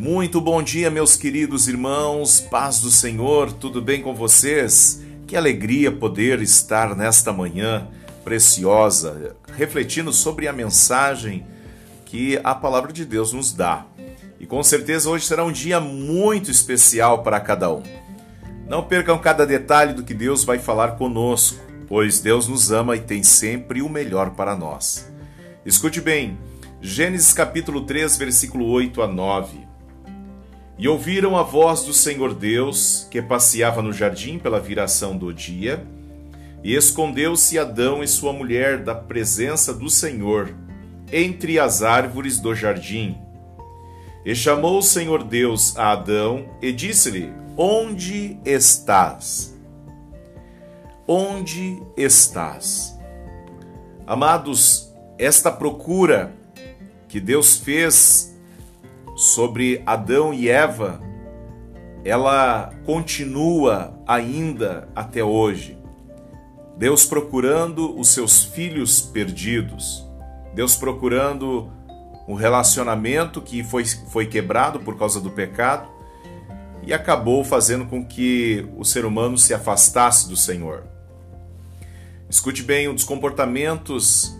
Muito bom dia, meus queridos irmãos, paz do Senhor, tudo bem com vocês? Que alegria poder estar nesta manhã preciosa, refletindo sobre a mensagem que a palavra de Deus nos dá. E com certeza hoje será um dia muito especial para cada um. Não percam cada detalhe do que Deus vai falar conosco, pois Deus nos ama e tem sempre o melhor para nós. Escute bem, Gênesis capítulo 3, versículo 8 a 9. E ouviram a voz do Senhor Deus, que passeava no jardim pela viração do dia, e escondeu-se Adão e sua mulher da presença do Senhor, entre as árvores do jardim. E chamou o Senhor Deus a Adão e disse-lhe: Onde estás? Onde estás? Amados, esta procura que Deus fez sobre Adão e Eva, ela continua ainda até hoje. Deus procurando os seus filhos perdidos, Deus procurando um relacionamento que foi, foi quebrado por causa do pecado e acabou fazendo com que o ser humano se afastasse do Senhor. Escute bem, um dos comportamentos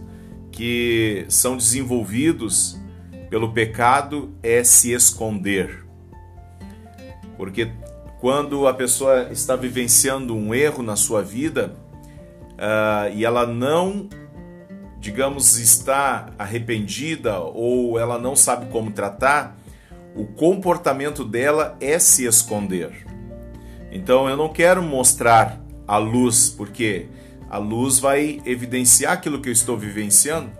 que são desenvolvidos pelo pecado é se esconder. Porque quando a pessoa está vivenciando um erro na sua vida uh, e ela não, digamos, está arrependida ou ela não sabe como tratar, o comportamento dela é se esconder. Então eu não quero mostrar a luz, porque a luz vai evidenciar aquilo que eu estou vivenciando.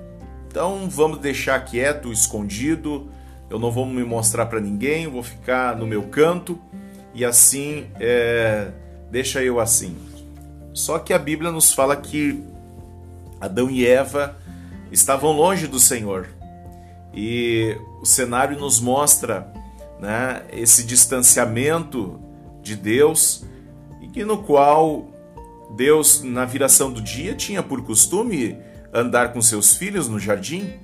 Então vamos deixar quieto, escondido. Eu não vou me mostrar para ninguém, vou ficar no meu canto e assim é, deixa eu assim. Só que a Bíblia nos fala que Adão e Eva estavam longe do Senhor e o cenário nos mostra né, esse distanciamento de Deus e que no qual Deus na viração do dia tinha por costume andar com seus filhos no jardim?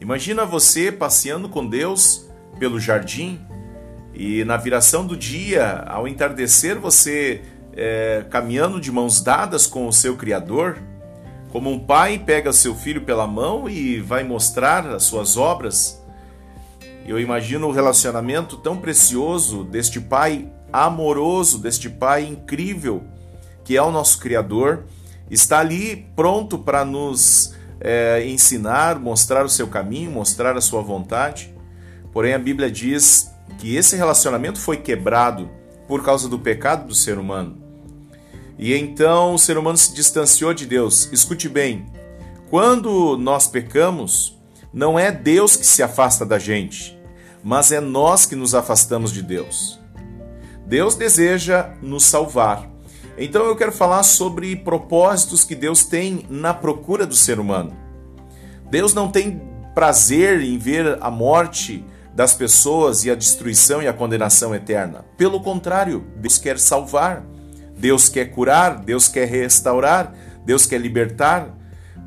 Imagina você passeando com Deus pelo jardim e na viração do dia, ao entardecer, você é, caminhando de mãos dadas com o seu Criador, como um pai pega seu filho pela mão e vai mostrar as suas obras. Eu imagino o relacionamento tão precioso deste pai amoroso, deste pai incrível que é o nosso Criador está ali pronto para nos é, ensinar, mostrar o seu caminho, mostrar a sua vontade. Porém, a Bíblia diz que esse relacionamento foi quebrado por causa do pecado do ser humano. E então o ser humano se distanciou de Deus. Escute bem: quando nós pecamos, não é Deus que se afasta da gente, mas é nós que nos afastamos de Deus. Deus deseja nos salvar, então eu quero falar sobre propósitos que Deus tem na procura do ser humano. Deus não tem prazer em ver a morte das pessoas e a destruição e a condenação eterna. Pelo contrário, Deus quer salvar, Deus quer curar, Deus quer restaurar, Deus quer libertar,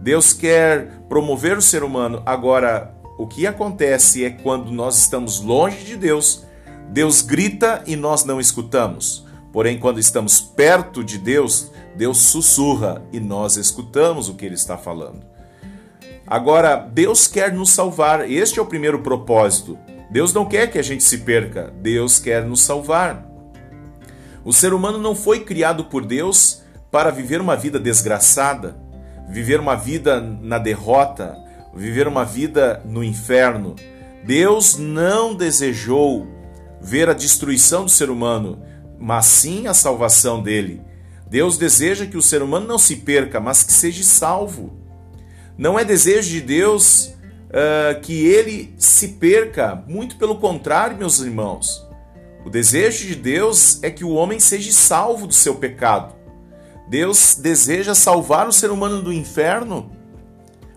Deus quer promover o ser humano. Agora, o que acontece é quando nós estamos longe de Deus, Deus grita e nós não escutamos. Porém, quando estamos perto de Deus, Deus sussurra e nós escutamos o que ele está falando. Agora, Deus quer nos salvar, este é o primeiro propósito. Deus não quer que a gente se perca, Deus quer nos salvar. O ser humano não foi criado por Deus para viver uma vida desgraçada, viver uma vida na derrota, viver uma vida no inferno. Deus não desejou ver a destruição do ser humano, mas sim a salvação dele. Deus deseja que o ser humano não se perca, mas que seja salvo. Não é desejo de Deus uh, que ele se perca, muito pelo contrário, meus irmãos. O desejo de Deus é que o homem seja salvo do seu pecado. Deus deseja salvar o ser humano do inferno.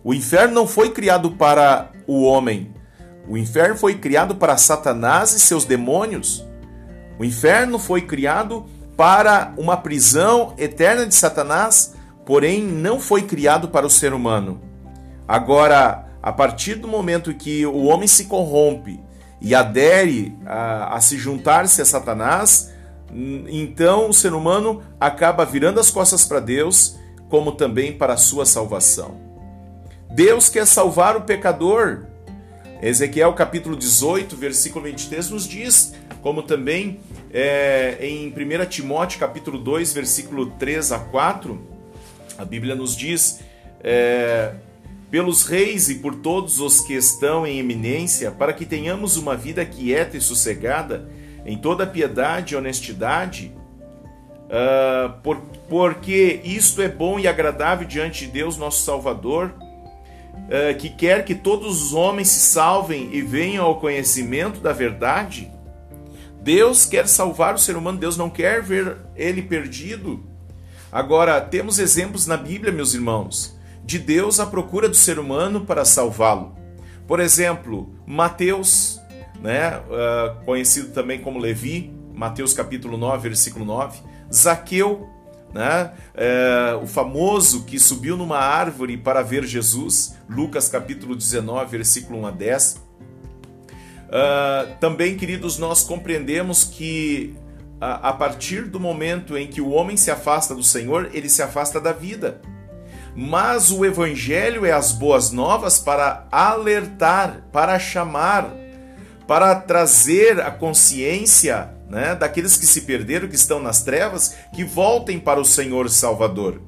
O inferno não foi criado para o homem. O inferno foi criado para Satanás e seus demônios. O inferno foi criado para uma prisão eterna de Satanás, porém não foi criado para o ser humano. Agora, a partir do momento que o homem se corrompe e adere a, a se juntar-se a Satanás, então o ser humano acaba virando as costas para Deus, como também para a sua salvação. Deus quer salvar o pecador. Ezequiel capítulo 18, versículo 23 nos diz, como também é, em 1 Timóteo capítulo 2, versículo 3 a 4, a Bíblia nos diz: é, pelos reis e por todos os que estão em eminência, para que tenhamos uma vida quieta e sossegada, em toda piedade e honestidade, uh, por, porque isto é bom e agradável diante de Deus, nosso Salvador, uh, que quer que todos os homens se salvem e venham ao conhecimento da verdade. Deus quer salvar o ser humano, Deus não quer ver ele perdido. Agora, temos exemplos na Bíblia, meus irmãos, de Deus à procura do ser humano para salvá-lo. Por exemplo, Mateus, né, uh, conhecido também como Levi, Mateus capítulo 9, versículo 9, Zaqueu, né, uh, o famoso que subiu numa árvore para ver Jesus, Lucas capítulo 19, versículo 1 a 10. Uh, também, queridos, nós compreendemos que a partir do momento em que o homem se afasta do Senhor, ele se afasta da vida. Mas o Evangelho é as boas novas para alertar, para chamar, para trazer a consciência né, daqueles que se perderam, que estão nas trevas, que voltem para o Senhor Salvador.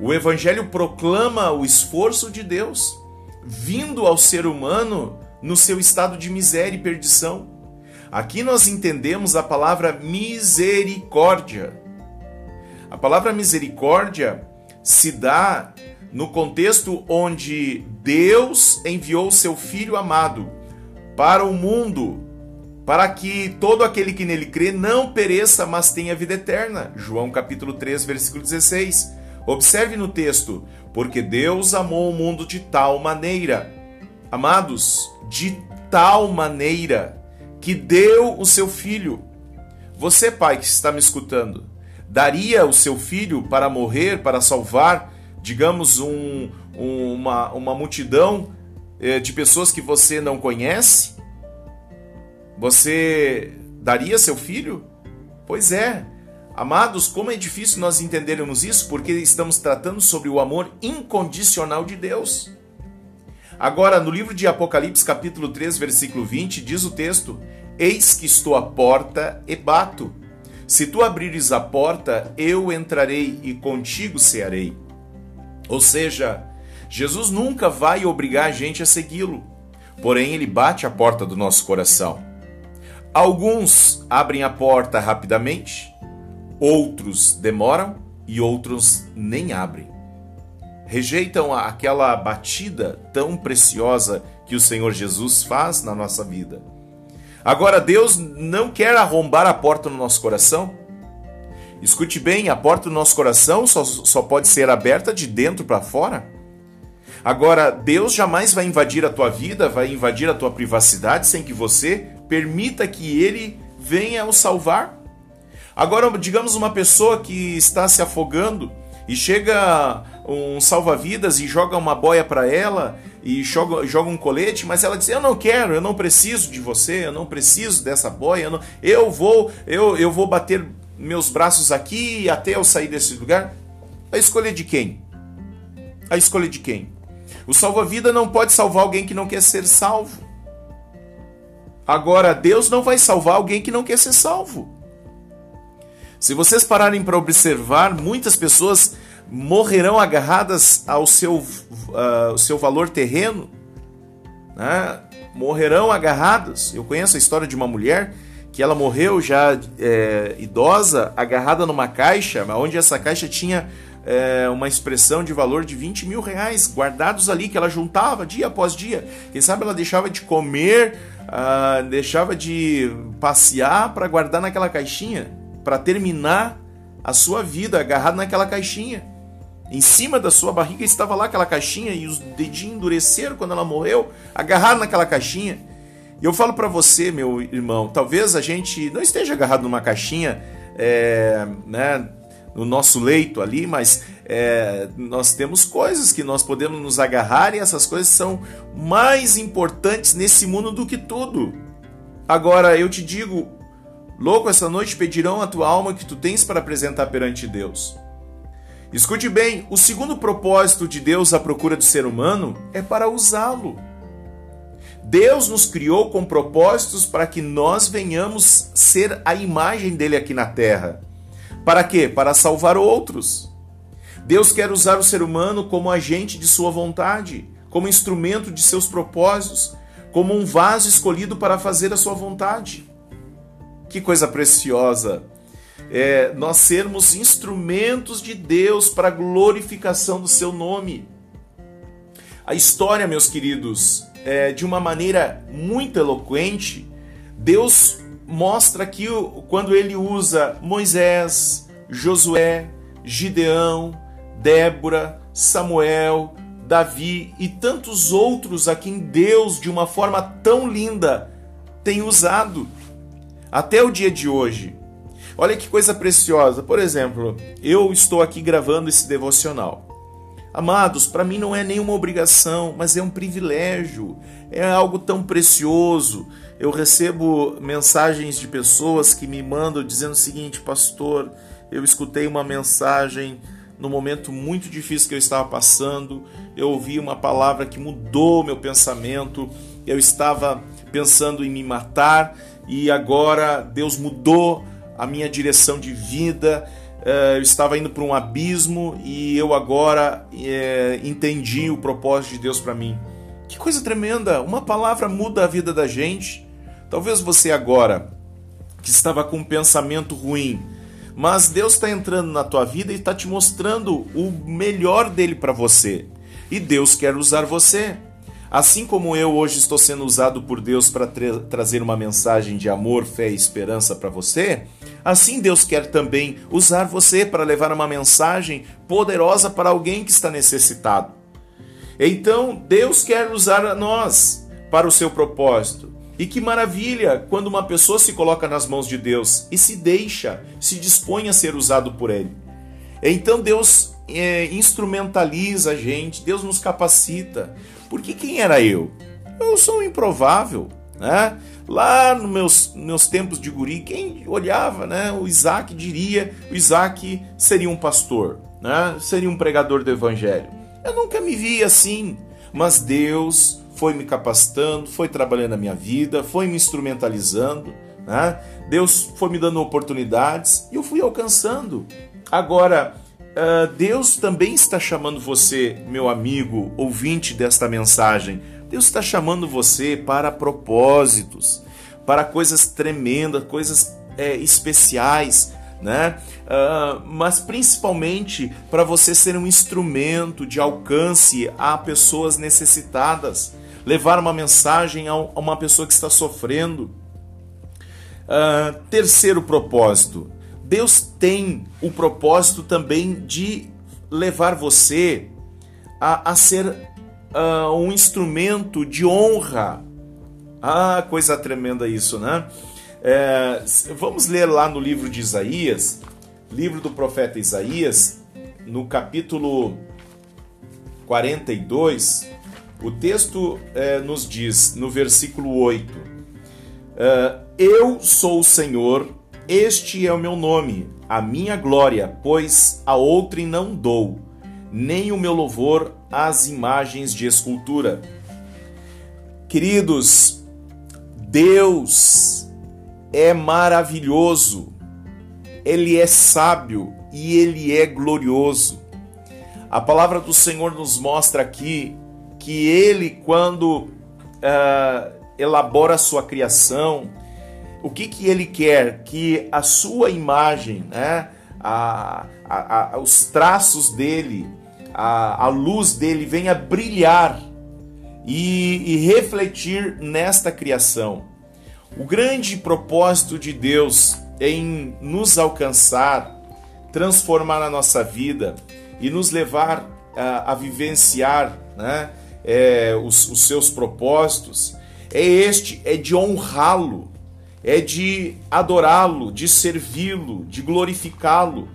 O Evangelho proclama o esforço de Deus, vindo ao ser humano no seu estado de miséria e perdição. Aqui nós entendemos a palavra misericórdia. A palavra misericórdia se dá no contexto onde Deus enviou seu Filho amado para o mundo, para que todo aquele que nele crê não pereça, mas tenha vida eterna. João capítulo 3, versículo 16. Observe no texto: porque Deus amou o mundo de tal maneira, amados, de tal maneira, que deu o seu filho. Você, pai que está me escutando, daria o seu filho para morrer, para salvar, digamos, um, uma, uma multidão eh, de pessoas que você não conhece? Você daria seu filho? Pois é. Amados, como é difícil nós entendermos isso, porque estamos tratando sobre o amor incondicional de Deus. Agora, no livro de Apocalipse, capítulo 3, versículo 20, diz o texto: Eis que estou à porta e bato. Se tu abrires a porta, eu entrarei e contigo cearei. Ou seja, Jesus nunca vai obrigar a gente a segui-lo, porém ele bate a porta do nosso coração. Alguns abrem a porta rapidamente, outros demoram e outros nem abrem. Rejeitam aquela batida tão preciosa que o Senhor Jesus faz na nossa vida. Agora, Deus não quer arrombar a porta no nosso coração. Escute bem, a porta do nosso coração só, só pode ser aberta de dentro para fora. Agora, Deus jamais vai invadir a tua vida, vai invadir a tua privacidade sem que você permita que Ele venha o salvar. Agora, digamos uma pessoa que está se afogando e chega um salva-vidas e joga uma boia para ela e joga, joga um colete, mas ela diz: Eu não quero, eu não preciso de você, eu não preciso dessa boia, eu, não, eu vou eu, eu vou bater meus braços aqui até eu sair desse lugar. A escolha de quem? A escolha de quem? O salva-vida não pode salvar alguém que não quer ser salvo. Agora, Deus não vai salvar alguém que não quer ser salvo. Se vocês pararem para observar, muitas pessoas morrerão agarradas ao seu, uh, seu valor terreno, né? morrerão agarradas. Eu conheço a história de uma mulher que ela morreu já é, idosa, agarrada numa caixa, onde essa caixa tinha é, uma expressão de valor de 20 mil reais guardados ali, que ela juntava dia após dia. Quem sabe ela deixava de comer, uh, deixava de passear para guardar naquela caixinha, para terminar a sua vida agarrado naquela caixinha. Em cima da sua barriga estava lá aquela caixinha e os dedinhos endureceram quando ela morreu, agarrado naquela caixinha. E eu falo para você, meu irmão, talvez a gente não esteja agarrado numa caixinha, é, né, no nosso leito ali, mas é, nós temos coisas que nós podemos nos agarrar e essas coisas são mais importantes nesse mundo do que tudo. Agora eu te digo, louco, essa noite pedirão a tua alma que tu tens para apresentar perante Deus. Escute bem, o segundo propósito de Deus à procura do ser humano é para usá-lo. Deus nos criou com propósitos para que nós venhamos ser a imagem dele aqui na terra. Para quê? Para salvar outros. Deus quer usar o ser humano como agente de sua vontade, como instrumento de seus propósitos, como um vaso escolhido para fazer a sua vontade. Que coisa preciosa! É, nós sermos instrumentos de Deus para a glorificação do seu nome. A história, meus queridos, é, de uma maneira muito eloquente, Deus mostra aqui quando ele usa Moisés, Josué, Gideão, Débora, Samuel, Davi e tantos outros a quem Deus, de uma forma tão linda, tem usado até o dia de hoje. Olha que coisa preciosa. Por exemplo, eu estou aqui gravando esse devocional. Amados, para mim não é nenhuma obrigação, mas é um privilégio, é algo tão precioso. Eu recebo mensagens de pessoas que me mandam dizendo o seguinte: Pastor, eu escutei uma mensagem no momento muito difícil que eu estava passando, eu ouvi uma palavra que mudou meu pensamento, eu estava pensando em me matar e agora Deus mudou a minha direção de vida é, eu estava indo para um abismo e eu agora é, entendi o propósito de Deus para mim. Que coisa tremenda! Uma palavra muda a vida da gente. Talvez você agora, que estava com um pensamento ruim, mas Deus está entrando na tua vida e está te mostrando o melhor dele para você. E Deus quer usar você. Assim como eu hoje estou sendo usado por Deus para tra trazer uma mensagem de amor, fé e esperança para você, assim Deus quer também usar você para levar uma mensagem poderosa para alguém que está necessitado. Então, Deus quer usar nós para o seu propósito. E que maravilha quando uma pessoa se coloca nas mãos de Deus e se deixa, se dispõe a ser usado por Ele. Então Deus é, instrumentaliza a gente, Deus nos capacita. Porque quem era eu? Eu sou um improvável, né? Lá nos meus, meus tempos de guri, quem olhava, né? O Isaac diria, o Isaac seria um pastor, né? Seria um pregador do evangelho. Eu nunca me vi assim, mas Deus foi me capacitando, foi trabalhando a minha vida, foi me instrumentalizando, né? Deus foi me dando oportunidades e eu fui alcançando. Agora, uh, Deus também está chamando você, meu amigo, ouvinte desta mensagem. Deus está chamando você para propósitos, para coisas tremendas, coisas é, especiais, né? Uh, mas principalmente para você ser um instrumento de alcance a pessoas necessitadas, levar uma mensagem a uma pessoa que está sofrendo. Uh, terceiro propósito, Deus tem o propósito também de levar você a, a ser uh, um instrumento de honra. Ah, coisa tremenda isso, né? É, vamos ler lá no livro de Isaías, livro do profeta Isaías, no capítulo 42, o texto é, nos diz, no versículo 8: é, Eu sou o Senhor este é o meu nome, a minha glória, pois a outrem não dou, nem o meu louvor às imagens de escultura. Queridos, Deus é maravilhoso, Ele é sábio e Ele é glorioso. A palavra do Senhor nos mostra aqui que Ele, quando uh, elabora a sua criação, o que, que ele quer? Que a sua imagem, né, a, a, a, os traços dele, a, a luz dele venha brilhar e, e refletir nesta criação. O grande propósito de Deus em nos alcançar, transformar a nossa vida e nos levar a, a vivenciar né, é, os, os seus propósitos é este, é de honrá-lo, é de adorá-lo, de servi-lo, de glorificá-lo.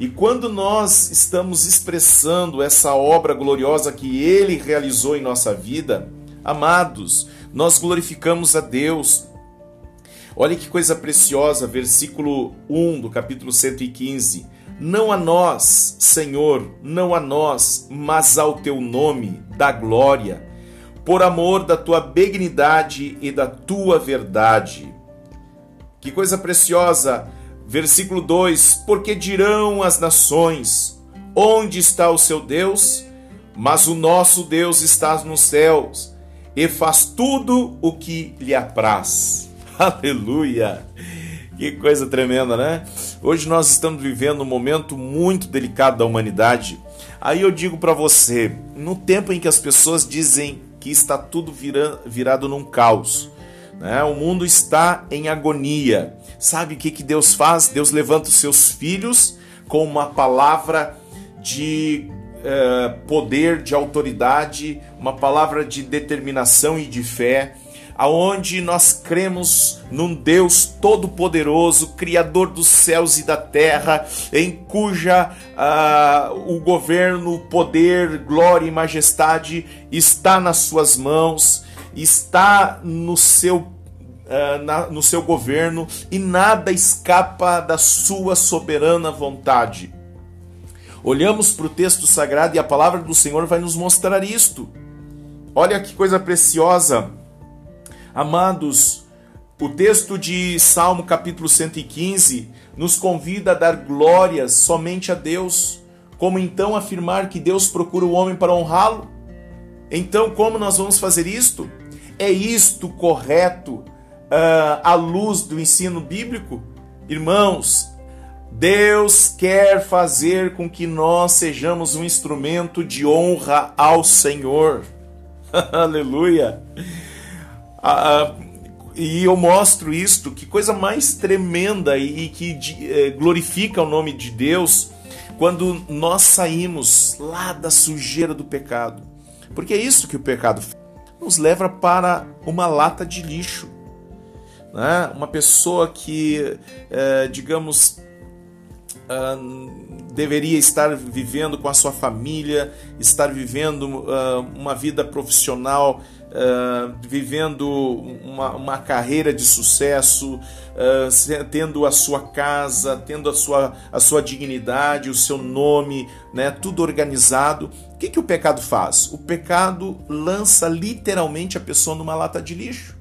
E quando nós estamos expressando essa obra gloriosa que ele realizou em nossa vida, amados, nós glorificamos a Deus. Olha que coisa preciosa, versículo 1 do capítulo 115. Não a nós, Senhor, não a nós, mas ao teu nome, da glória, por amor da tua benignidade e da tua verdade. Que coisa preciosa! Versículo 2: Porque dirão as nações: Onde está o seu Deus? Mas o nosso Deus está nos céus e faz tudo o que lhe apraz. Aleluia! Que coisa tremenda, né? Hoje nós estamos vivendo um momento muito delicado da humanidade. Aí eu digo para você, no tempo em que as pessoas dizem que está tudo virado num caos, né? O mundo está em agonia. Sabe o que, que Deus faz? Deus levanta os seus filhos com uma palavra de eh, poder, de autoridade, uma palavra de determinação e de fé aonde nós cremos num Deus todo-poderoso, criador dos céus e da terra, em cuja uh, o governo, poder, glória e majestade está nas suas mãos, está no seu Uh, na, no seu governo e nada escapa da sua soberana vontade. Olhamos para o texto sagrado e a palavra do Senhor vai nos mostrar isto. Olha que coisa preciosa Amados, o texto de Salmo capítulo 115 nos convida a dar glórias somente a Deus. Como então afirmar que Deus procura o homem para honrá-lo? Então, como nós vamos fazer isto? É isto correto uh, à luz do ensino bíblico? Irmãos, Deus quer fazer com que nós sejamos um instrumento de honra ao Senhor. Aleluia! Ah, e eu mostro isto, que coisa mais tremenda e que é, glorifica o nome de Deus quando nós saímos lá da sujeira do pecado. Porque é isso que o pecado nos leva para uma lata de lixo. Né? Uma pessoa que, é, digamos, ah, deveria estar vivendo com a sua família, estar vivendo uma vida profissional, uh, vivendo uma, uma, carreira de sucesso, uh, tendo a sua casa, tendo a sua, a sua dignidade, o seu nome, né, tudo organizado. O que, que o pecado faz? O pecado lança literalmente a pessoa numa lata de lixo.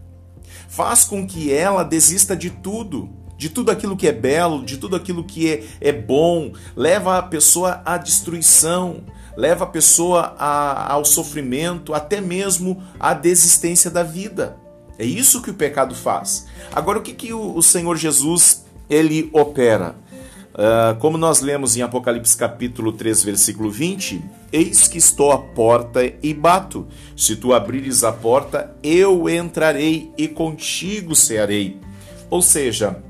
Faz com que ela desista de tudo de tudo aquilo que é belo, de tudo aquilo que é, é bom, leva a pessoa à destruição, leva a pessoa a, ao sofrimento, até mesmo à desistência da vida. É isso que o pecado faz. Agora, o que, que o, o Senhor Jesus ele opera? Uh, como nós lemos em Apocalipse capítulo 3, versículo 20, eis que estou à porta e bato. Se tu abrires a porta, eu entrarei e contigo cearei. Ou seja,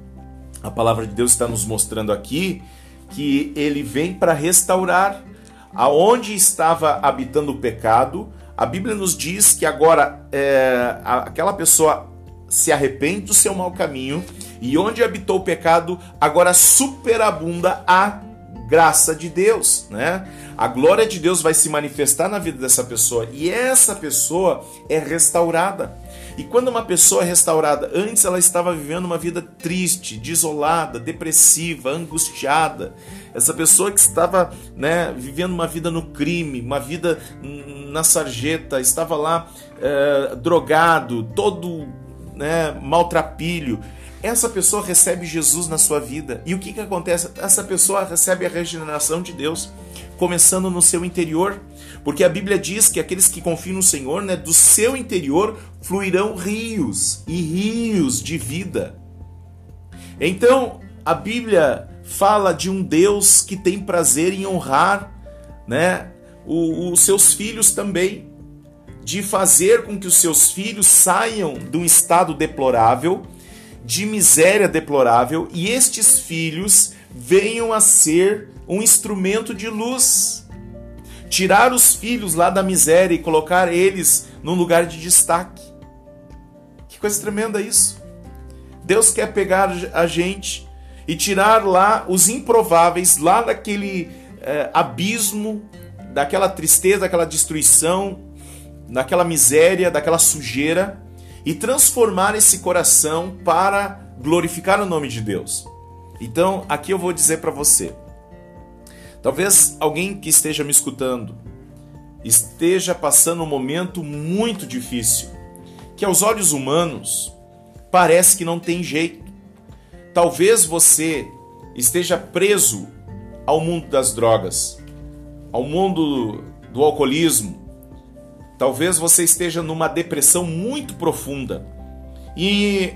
a palavra de Deus está nos mostrando aqui que ele vem para restaurar aonde estava habitando o pecado. A Bíblia nos diz que agora é, aquela pessoa se arrepende do seu mau caminho e onde habitou o pecado, agora superabunda a graça de Deus, né? A glória de Deus vai se manifestar na vida dessa pessoa e essa pessoa é restaurada. E quando uma pessoa é restaurada, antes ela estava vivendo uma vida triste, desolada, depressiva, angustiada. Essa pessoa que estava né, vivendo uma vida no crime, uma vida na sarjeta, estava lá é, drogado, todo né, maltrapilho. Essa pessoa recebe Jesus na sua vida. E o que, que acontece? Essa pessoa recebe a regeneração de Deus, começando no seu interior porque a Bíblia diz que aqueles que confiam no Senhor, né, do seu interior fluirão rios e rios de vida. Então, a Bíblia fala de um Deus que tem prazer em honrar, né, os seus filhos também, de fazer com que os seus filhos saiam de um estado deplorável, de miséria deplorável, e estes filhos venham a ser um instrumento de luz tirar os filhos lá da miséria e colocar eles num lugar de destaque. Que coisa tremenda isso. Deus quer pegar a gente e tirar lá os improváveis, lá daquele é, abismo, daquela tristeza, daquela destruição, daquela miséria, daquela sujeira, e transformar esse coração para glorificar o nome de Deus. Então, aqui eu vou dizer para você. Talvez alguém que esteja me escutando esteja passando um momento muito difícil, que aos olhos humanos parece que não tem jeito. Talvez você esteja preso ao mundo das drogas, ao mundo do alcoolismo. Talvez você esteja numa depressão muito profunda e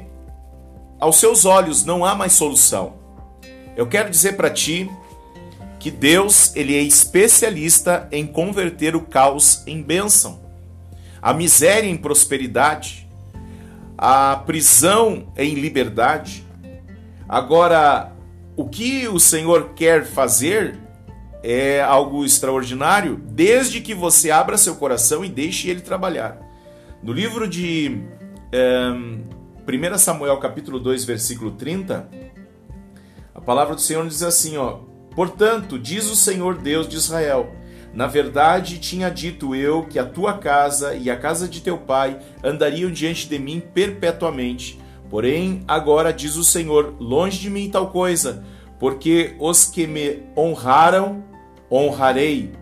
aos seus olhos não há mais solução. Eu quero dizer para ti que Deus ele é especialista em converter o caos em bênção, a miséria em prosperidade, a prisão em liberdade. Agora, o que o Senhor quer fazer é algo extraordinário, desde que você abra seu coração e deixe ele trabalhar. No livro de um, 1 Samuel capítulo 2, versículo 30, a palavra do Senhor diz assim, ó: Portanto, diz o Senhor Deus de Israel: Na verdade, tinha dito eu que a tua casa e a casa de teu pai andariam diante de mim perpetuamente. Porém, agora diz o Senhor: longe de mim tal coisa, porque os que me honraram, honrarei.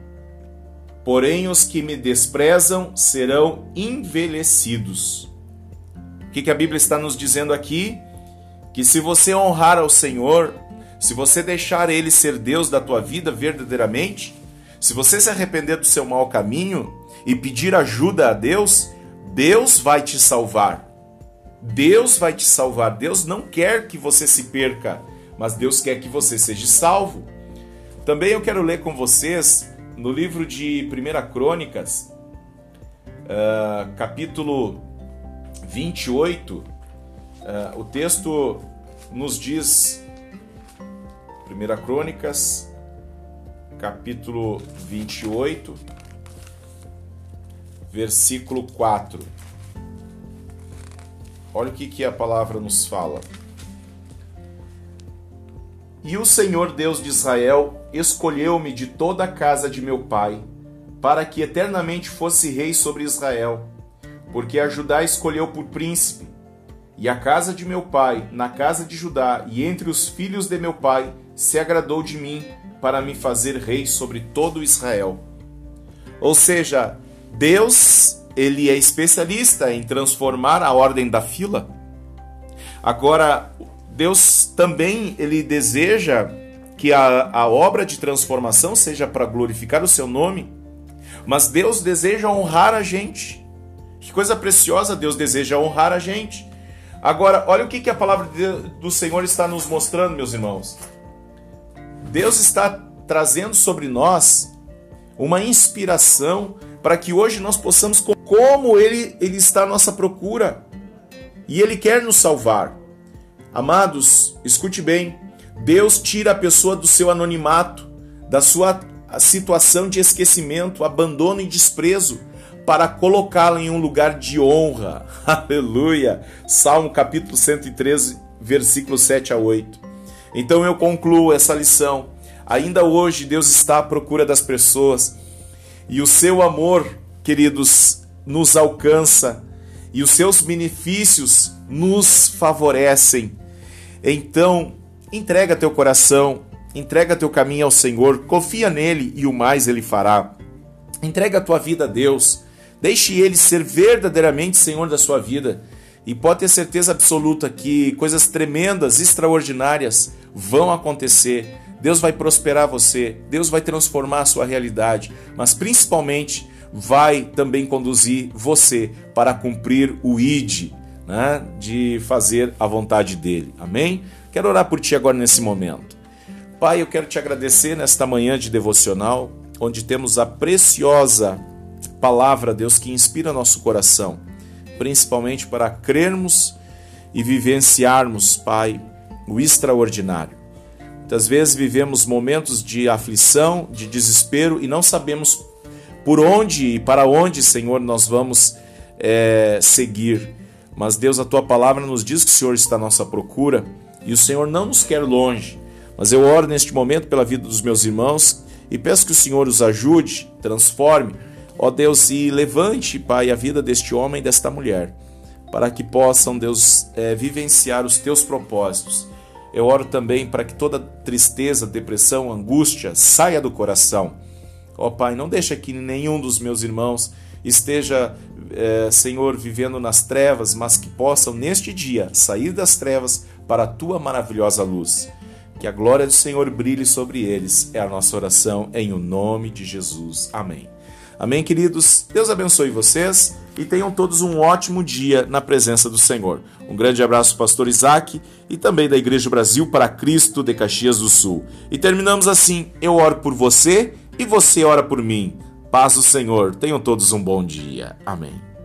Porém, os que me desprezam serão envelhecidos. O que, a Bíblia está nos dizendo aqui? Que se você honrar ao Senhor, se você deixar Ele ser Deus da tua vida verdadeiramente, se você se arrepender do seu mau caminho e pedir ajuda a Deus, Deus vai te salvar. Deus vai te salvar. Deus não quer que você se perca, mas Deus quer que você seja salvo. Também eu quero ler com vocês no livro de 1 Crônicas, uh, capítulo 28, uh, o texto nos diz 1 Crônicas, capítulo 28, versículo 4. Olha o que, que a palavra nos fala. E o Senhor Deus de Israel escolheu-me de toda a casa de meu pai, para que eternamente fosse rei sobre Israel, porque a Judá escolheu por príncipe, e a casa de meu pai, na casa de Judá, e entre os filhos de meu pai, se agradou de mim para me fazer rei sobre todo Israel. Ou seja, Deus, ele é especialista em transformar a ordem da fila. Agora, Deus também ele deseja que a, a obra de transformação seja para glorificar o seu nome, mas Deus deseja honrar a gente. Que coisa preciosa Deus deseja honrar a gente. Agora, olha o que, que a palavra do Senhor está nos mostrando, meus irmãos. Deus está trazendo sobre nós uma inspiração para que hoje nós possamos, como Ele, Ele está à nossa procura e Ele quer nos salvar. Amados, escute bem: Deus tira a pessoa do seu anonimato, da sua situação de esquecimento, abandono e desprezo, para colocá-la em um lugar de honra. Aleluia! Salmo capítulo 113, versículo 7 a 8. Então eu concluo essa lição. Ainda hoje Deus está à procura das pessoas e o seu amor, queridos, nos alcança e os seus benefícios nos favorecem. Então, entrega teu coração, entrega teu caminho ao Senhor, confia nele e o mais ele fará. Entrega a tua vida a Deus, deixe ele ser verdadeiramente Senhor da sua vida. E pode ter certeza absoluta que coisas tremendas, extraordinárias vão acontecer. Deus vai prosperar você, Deus vai transformar a sua realidade, mas principalmente vai também conduzir você para cumprir o ID, né, de fazer a vontade dele. Amém? Quero orar por ti agora nesse momento. Pai, eu quero te agradecer nesta manhã de devocional, onde temos a preciosa palavra, Deus, que inspira nosso coração, principalmente para crermos e vivenciarmos, Pai, o extraordinário. Muitas vezes vivemos momentos de aflição, de desespero e não sabemos por onde e para onde, Senhor, nós vamos é, seguir. Mas Deus, a tua palavra nos diz que o Senhor está à nossa procura e o Senhor não nos quer longe. Mas eu oro neste momento pela vida dos meus irmãos e peço que o Senhor os ajude, transforme, ó Deus, e levante, Pai, a vida deste homem e desta mulher para que possam, Deus, é, vivenciar os teus propósitos. Eu oro também para que toda tristeza, depressão, angústia saia do coração. Ó Pai, não deixa que nenhum dos meus irmãos esteja, é, Senhor, vivendo nas trevas, mas que possam neste dia sair das trevas para a tua maravilhosa luz. Que a glória do Senhor brilhe sobre eles. É a nossa oração em o nome de Jesus. Amém. Amém, queridos? Deus abençoe vocês e tenham todos um ótimo dia na presença do Senhor. Um grande abraço, Pastor Isaac, e também da Igreja Brasil para Cristo de Caxias do Sul. E terminamos assim: eu oro por você e você ora por mim. Paz do Senhor. Tenham todos um bom dia. Amém.